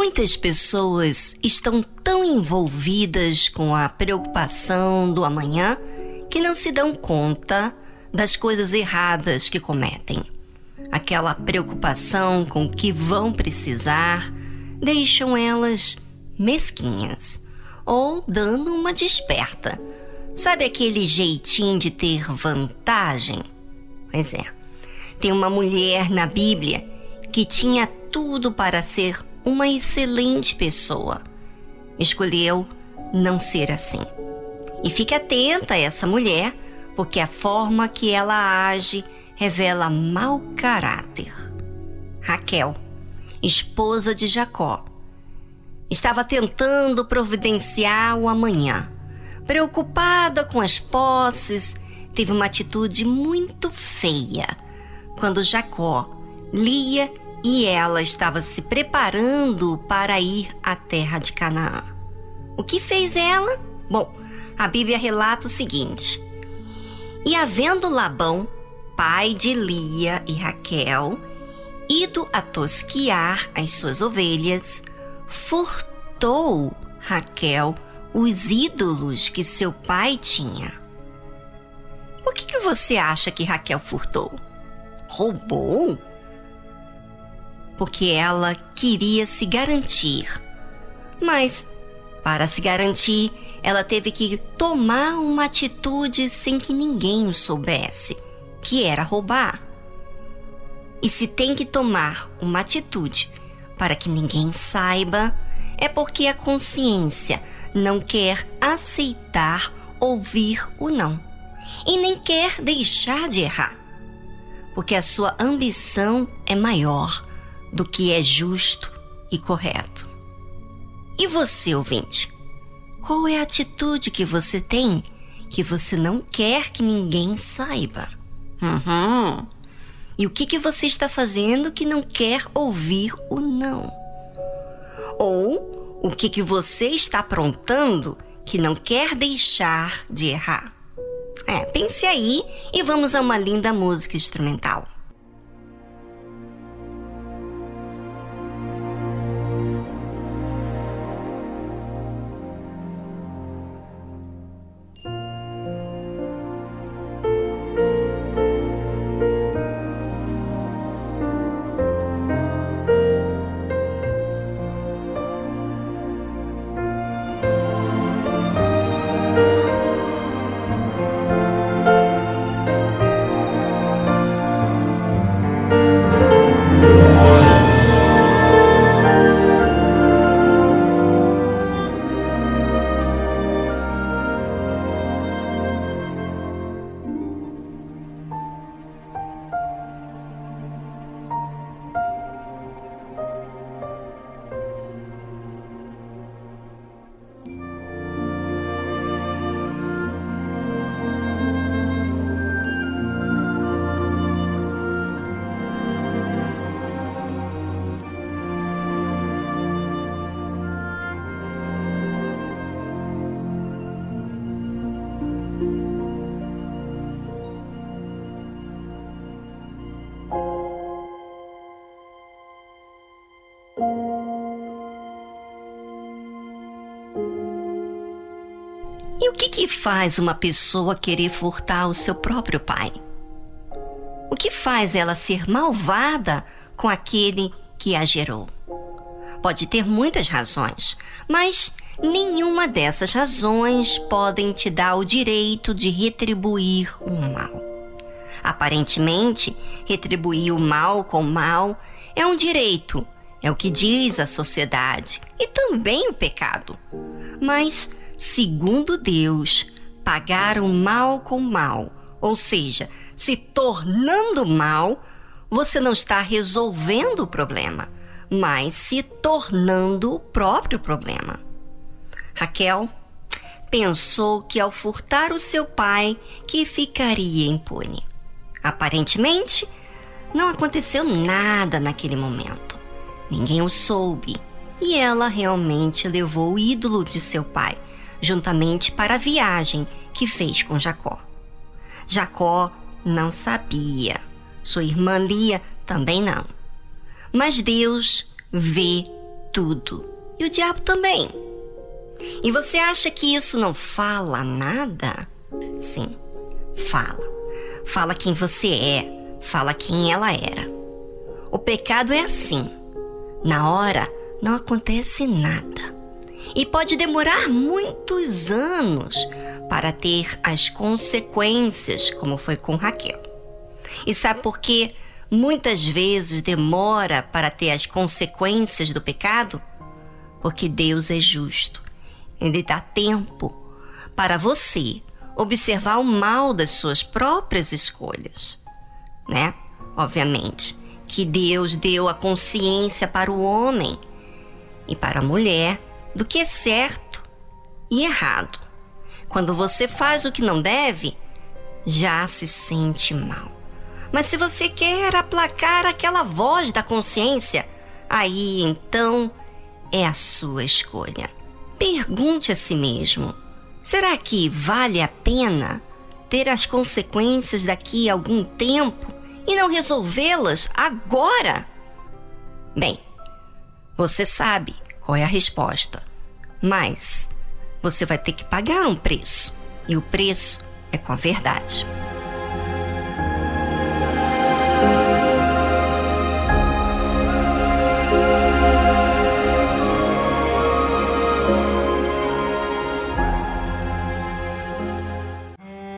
Muitas pessoas estão tão envolvidas com a preocupação do amanhã que não se dão conta das coisas erradas que cometem. Aquela preocupação com o que vão precisar deixam elas mesquinhas ou dando uma desperta. Sabe aquele jeitinho de ter vantagem? Pois é. Tem uma mulher na Bíblia que tinha tudo para ser uma excelente pessoa. Escolheu não ser assim. E fique atenta a essa mulher, porque a forma que ela age revela mau caráter. Raquel, esposa de Jacó, estava tentando providenciar o amanhã. Preocupada com as posses, teve uma atitude muito feia quando Jacó lia e ela estava se preparando para ir à terra de Canaã. O que fez ela? Bom, a Bíblia relata o seguinte: E havendo Labão, pai de Lia e Raquel, ido a tosquiar as suas ovelhas, furtou Raquel os ídolos que seu pai tinha. Por que, que você acha que Raquel furtou? Roubou? Porque ela queria se garantir. Mas, para se garantir, ela teve que tomar uma atitude sem que ninguém o soubesse, que era roubar. E se tem que tomar uma atitude para que ninguém saiba, é porque a consciência não quer aceitar ouvir o não e nem quer deixar de errar, porque a sua ambição é maior do que é justo e correto. E você, ouvinte? Qual é a atitude que você tem que você não quer que ninguém saiba? Uhum. E o que, que você está fazendo que não quer ouvir o não? Ou o que, que você está aprontando que não quer deixar de errar? É, pense aí e vamos a uma linda música instrumental. E o que, que faz uma pessoa querer furtar o seu próprio pai? O que faz ela ser malvada com aquele que a gerou? Pode ter muitas razões, mas nenhuma dessas razões podem te dar o direito de retribuir o mal. Aparentemente, retribuir o mal com mal é um direito, é o que diz a sociedade e também o pecado. Mas segundo Deus, pagar o mal com mal, ou seja, se tornando mal, você não está resolvendo o problema, mas se tornando o próprio problema. Raquel pensou que ao furtar o seu pai que ficaria impune. Aparentemente, não aconteceu nada naquele momento. Ninguém o soube e ela realmente levou o ídolo de seu pai juntamente para a viagem que fez com Jacó. Jacó não sabia, sua irmã Lia também não. Mas Deus vê tudo. E o diabo também. E você acha que isso não fala nada? Sim, fala. Fala quem você é, fala quem ela era. O pecado é assim. Na hora não acontece nada. E pode demorar muitos anos para ter as consequências, como foi com Raquel. E sabe por que muitas vezes demora para ter as consequências do pecado? Porque Deus é justo. Ele dá tempo para você observar o mal das suas próprias escolhas, né? Obviamente que Deus deu a consciência para o homem e para a mulher do que é certo e errado. Quando você faz o que não deve, já se sente mal. Mas se você quer aplacar aquela voz da consciência, aí então é a sua escolha. Pergunte a si mesmo: será que vale a pena ter as consequências daqui a algum tempo e não resolvê-las agora? Bem, você sabe qual é a resposta, mas você vai ter que pagar um preço e o preço é com a verdade.